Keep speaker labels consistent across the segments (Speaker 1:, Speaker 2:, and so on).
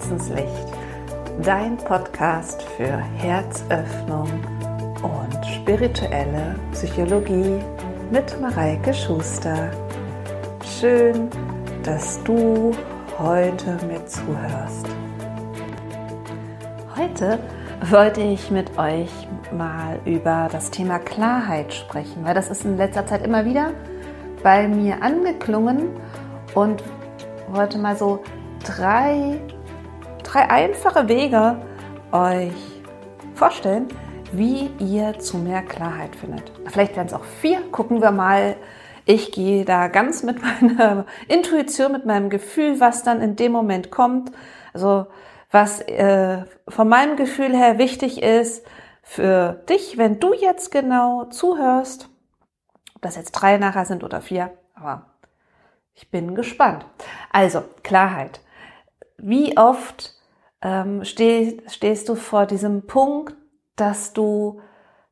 Speaker 1: Herzenslicht, dein Podcast für Herzöffnung und spirituelle Psychologie mit Mareike Schuster. Schön, dass du heute mir zuhörst. Heute wollte ich mit euch mal über das Thema Klarheit sprechen, weil das ist in letzter Zeit immer wieder bei mir angeklungen und wollte mal so drei, drei einfache Wege euch vorstellen, wie ihr zu mehr Klarheit findet. Vielleicht werden es auch vier. Gucken wir mal. Ich gehe da ganz mit meiner Intuition, mit meinem Gefühl, was dann in dem Moment kommt. Also was äh, von meinem Gefühl her wichtig ist für dich, wenn du jetzt genau zuhörst. Ob das jetzt drei nachher sind oder vier, aber ich bin gespannt. Also, Klarheit. Wie oft ähm, steh, stehst du vor diesem Punkt, dass du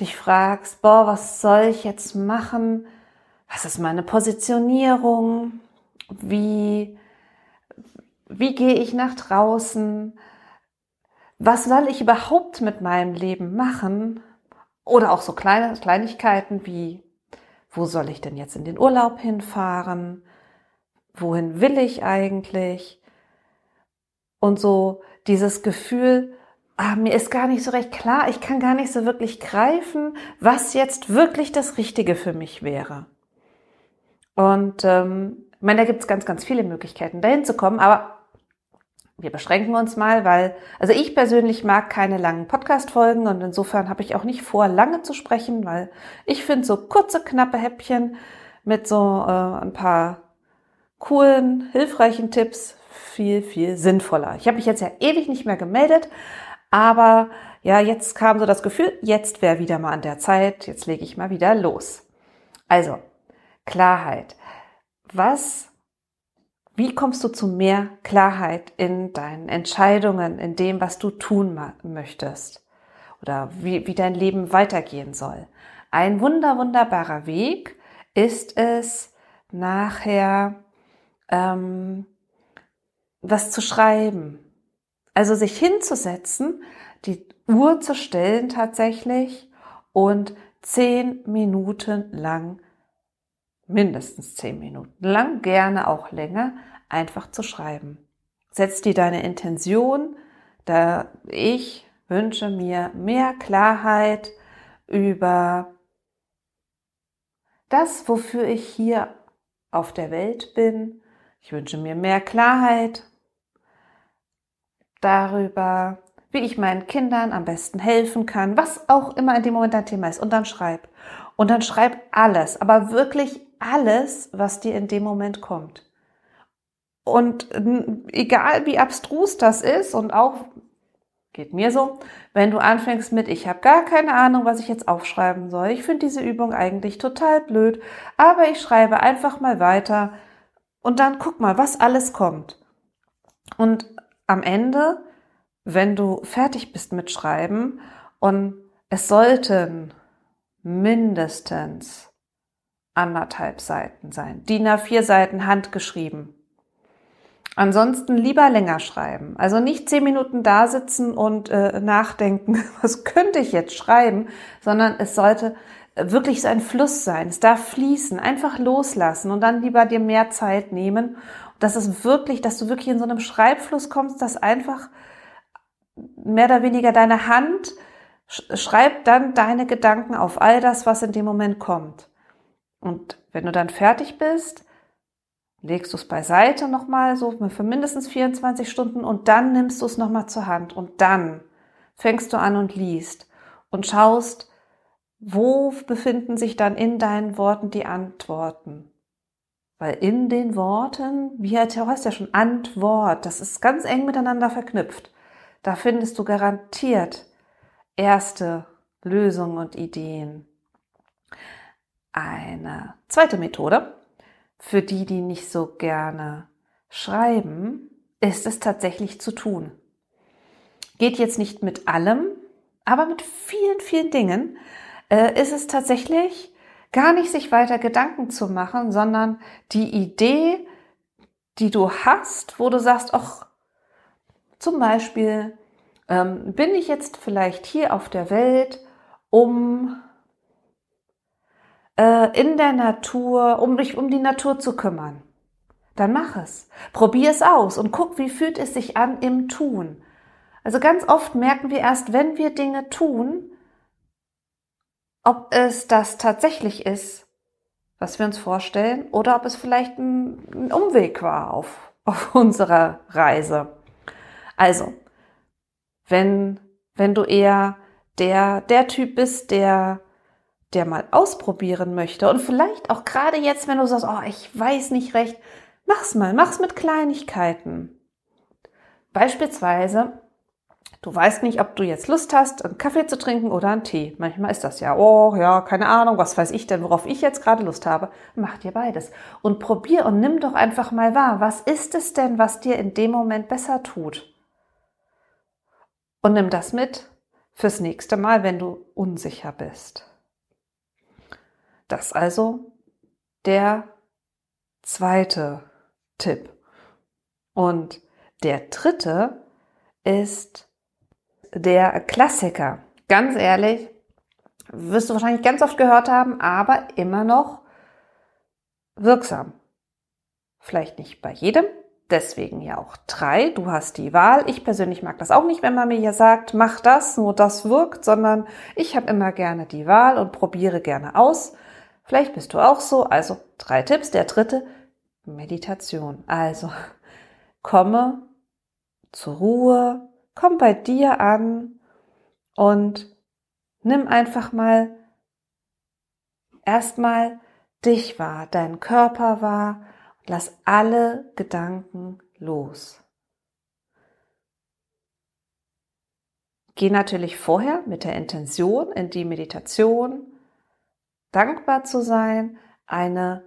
Speaker 1: dich fragst, boah, was soll ich jetzt machen? Was ist meine Positionierung? Wie, wie gehe ich nach draußen? Was soll ich überhaupt mit meinem Leben machen? Oder auch so kleine Kleinigkeiten wie, wo soll ich denn jetzt in den Urlaub hinfahren? Wohin will ich eigentlich? Und so dieses Gefühl, ah, mir ist gar nicht so recht klar, ich kann gar nicht so wirklich greifen, was jetzt wirklich das Richtige für mich wäre. Und ähm, ich meine, da gibt es ganz, ganz viele Möglichkeiten, dahin zu kommen, aber wir beschränken uns mal, weil, also ich persönlich mag keine langen Podcast-Folgen und insofern habe ich auch nicht vor, lange zu sprechen, weil ich finde so kurze, knappe Häppchen mit so äh, ein paar coolen, hilfreichen Tipps viel, viel sinnvoller. Ich habe mich jetzt ja ewig nicht mehr gemeldet, aber ja, jetzt kam so das Gefühl, jetzt wäre wieder mal an der Zeit, jetzt lege ich mal wieder los. Also, Klarheit. Was, wie kommst du zu mehr Klarheit in deinen Entscheidungen, in dem, was du tun möchtest? Oder wie, wie dein Leben weitergehen soll? Ein wunder, wunderbarer Weg ist es, nachher ähm, was zu schreiben. Also sich hinzusetzen, die Uhr zu stellen tatsächlich und zehn Minuten lang, mindestens zehn Minuten lang, gerne auch länger, einfach zu schreiben. Setz dir deine Intention, da ich wünsche mir mehr Klarheit über das, wofür ich hier auf der Welt bin. Ich wünsche mir mehr Klarheit darüber, wie ich meinen Kindern am besten helfen kann, was auch immer in dem Moment dein Thema ist. Und dann schreib. Und dann schreib alles, aber wirklich alles, was dir in dem Moment kommt. Und egal wie abstrus das ist und auch geht mir so, wenn du anfängst mit, ich habe gar keine Ahnung, was ich jetzt aufschreiben soll. Ich finde diese Übung eigentlich total blöd, aber ich schreibe einfach mal weiter und dann guck mal, was alles kommt. Und am Ende, wenn du fertig bist mit Schreiben und es sollten mindestens anderthalb Seiten sein, DIN A4 Seiten handgeschrieben. Ansonsten lieber länger schreiben. Also nicht zehn Minuten da sitzen und äh, nachdenken, was könnte ich jetzt schreiben, sondern es sollte wirklich so ein Fluss sein. Es darf fließen, einfach loslassen und dann lieber dir mehr Zeit nehmen dass es wirklich, dass du wirklich in so einem Schreibfluss kommst, dass einfach mehr oder weniger deine Hand schreibt dann deine Gedanken auf all das, was in dem Moment kommt. Und wenn du dann fertig bist, legst du es beiseite nochmal so für mindestens 24 Stunden und dann nimmst du es nochmal zur Hand und dann fängst du an und liest und schaust, wo befinden sich dann in deinen Worten die Antworten. Weil in den Worten, wie heißt ja schon Antwort, das ist ganz eng miteinander verknüpft. Da findest du garantiert erste Lösungen und Ideen. Eine zweite Methode, für die, die nicht so gerne schreiben, ist es tatsächlich zu tun. Geht jetzt nicht mit allem, aber mit vielen, vielen Dingen äh, ist es tatsächlich gar nicht sich weiter Gedanken zu machen, sondern die Idee, die du hast, wo du sagst, ach, Zum Beispiel ähm, bin ich jetzt vielleicht hier auf der Welt, um äh, in der Natur, um dich um die Natur zu kümmern. Dann mach es. Probier es aus und guck, wie fühlt es sich an im Tun. Also ganz oft merken wir erst, wenn wir Dinge tun, ob es das tatsächlich ist, was wir uns vorstellen, oder ob es vielleicht ein, Umweg war auf, auf unserer Reise. Also, wenn, wenn du eher der, der Typ bist, der, der mal ausprobieren möchte und vielleicht auch gerade jetzt, wenn du sagst, oh, ich weiß nicht recht, mach's mal, mach's mit Kleinigkeiten. Beispielsweise, du weißt nicht, ob du jetzt Lust hast, einen Kaffee zu trinken oder einen Tee. Manchmal ist das ja, oh ja, keine Ahnung, was weiß ich denn, worauf ich jetzt gerade Lust habe. Mach dir beides. Und probier und nimm doch einfach mal wahr, was ist es denn, was dir in dem Moment besser tut? Und nimm das mit fürs nächste Mal, wenn du unsicher bist. Das also der zweite Tipp. Und der dritte ist der Klassiker. Ganz ehrlich, wirst du wahrscheinlich ganz oft gehört haben, aber immer noch wirksam. Vielleicht nicht bei jedem, deswegen ja auch drei. Du hast die Wahl. Ich persönlich mag das auch nicht, wenn man mir hier sagt, mach das, nur das wirkt, sondern ich habe immer gerne die Wahl und probiere gerne aus. Vielleicht bist du auch so. Also drei Tipps. Der dritte, Meditation. Also komme zur Ruhe, komm bei dir an und nimm einfach mal erstmal dich wahr, deinen Körper wahr Lass alle Gedanken los. Geh natürlich vorher mit der Intention in die Meditation, dankbar zu sein, eine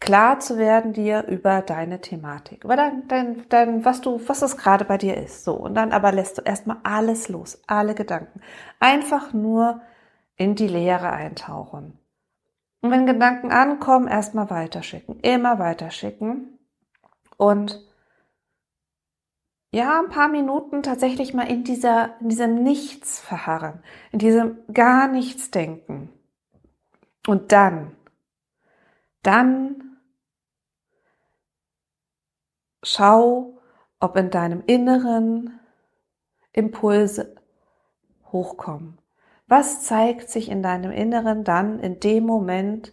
Speaker 1: klar zu werden dir über deine Thematik, über dein, dein, dein, was du, was es gerade bei dir ist. So. Und dann aber lässt du erstmal alles los, alle Gedanken. Einfach nur in die Leere eintauchen. Und wenn Gedanken ankommen, erstmal weiterschicken, immer weiterschicken und ja, ein paar Minuten tatsächlich mal in dieser, in diesem Nichts verharren, in diesem gar nichts denken. Und dann, dann schau, ob in deinem Inneren Impulse hochkommen. Was zeigt sich in deinem Inneren dann in dem Moment?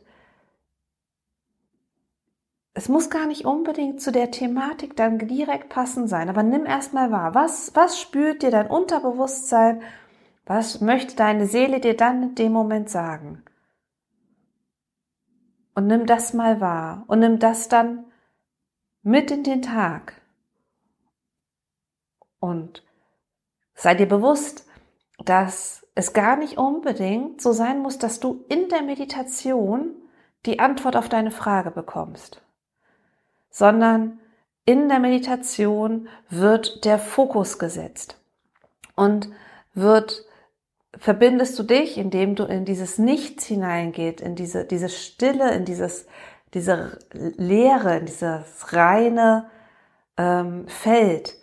Speaker 1: Es muss gar nicht unbedingt zu der Thematik dann direkt passend sein, aber nimm erstmal wahr, was, was spürt dir dein Unterbewusstsein? Was möchte deine Seele dir dann in dem Moment sagen? Und nimm das mal wahr und nimm das dann mit in den Tag. Und sei dir bewusst, dass es gar nicht unbedingt so sein muss, dass du in der Meditation die Antwort auf deine Frage bekommst, sondern in der Meditation wird der Fokus gesetzt und wird verbindest du dich, indem du in dieses Nichts hineingeht, in diese, diese Stille, in dieses, diese Leere, in dieses reine ähm, Feld,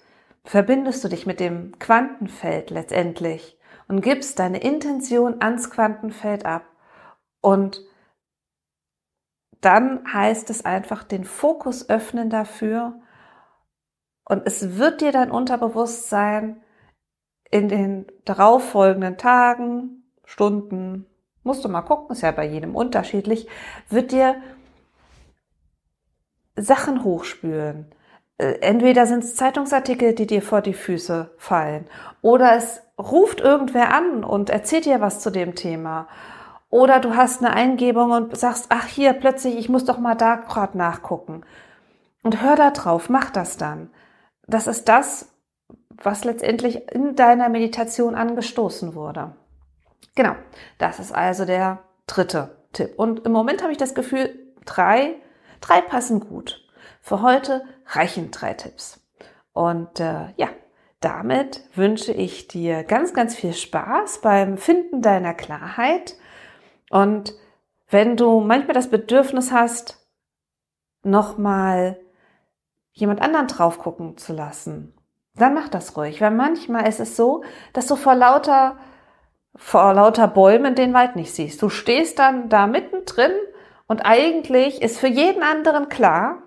Speaker 1: verbindest du dich mit dem Quantenfeld letztendlich und gibst deine Intention ans Quantenfeld ab. Und dann heißt es einfach den Fokus öffnen dafür. Und es wird dir dein Unterbewusstsein in den darauffolgenden Tagen, Stunden, musst du mal gucken, ist ja bei jedem unterschiedlich, wird dir Sachen hochspülen. Äh, entweder sind es Zeitungsartikel, die dir vor die Füße fallen, oder es ruft irgendwer an und erzählt dir was zu dem Thema. Oder du hast eine Eingebung und sagst, ach hier, plötzlich, ich muss doch mal da gerade nachgucken. Und hör da drauf, mach das dann. Das ist das, was letztendlich in deiner Meditation angestoßen wurde. Genau, das ist also der dritte Tipp. Und im Moment habe ich das Gefühl, drei, drei passen gut. Für heute reichen drei Tipps. Und äh, ja, damit wünsche ich dir ganz, ganz viel Spaß beim Finden deiner Klarheit. Und wenn du manchmal das Bedürfnis hast, nochmal jemand anderen drauf gucken zu lassen dann mach das ruhig. Weil manchmal ist es so, dass du vor lauter, vor lauter Bäumen den Wald nicht siehst. Du stehst dann da mittendrin und eigentlich ist für jeden anderen klar,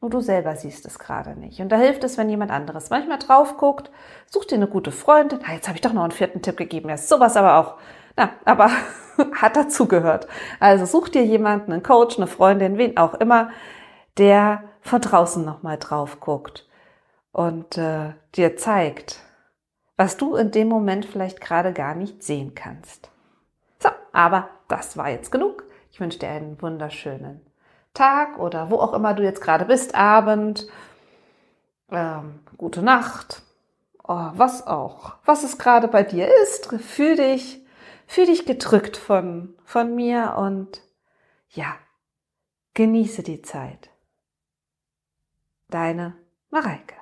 Speaker 1: nur du selber siehst es gerade nicht. Und da hilft es, wenn jemand anderes manchmal drauf guckt, such dir eine gute Freundin. Ah, jetzt habe ich doch noch einen vierten Tipp gegeben. Ja, sowas aber auch. Na, aber hat dazugehört. Also such dir jemanden, einen Coach, eine Freundin, wen auch immer, der von draußen nochmal drauf guckt und äh, dir zeigt, was du in dem Moment vielleicht gerade gar nicht sehen kannst. So, aber das war jetzt genug. Ich wünsche dir einen wunderschönen Tag oder wo auch immer du jetzt gerade bist, Abend, ähm, gute Nacht, oh, was auch, was es gerade bei dir ist. Fühl dich, fühl dich gedrückt von, von mir und ja, genieße die Zeit. Deine Mareike.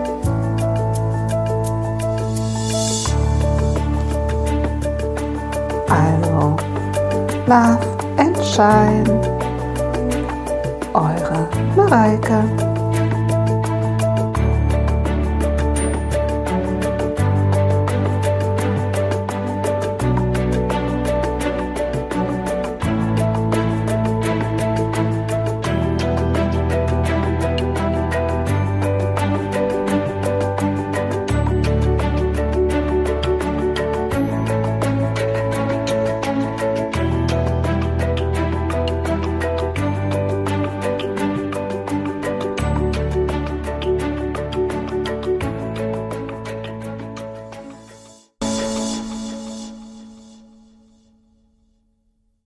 Speaker 1: Also, love and shine. Eure Mareike.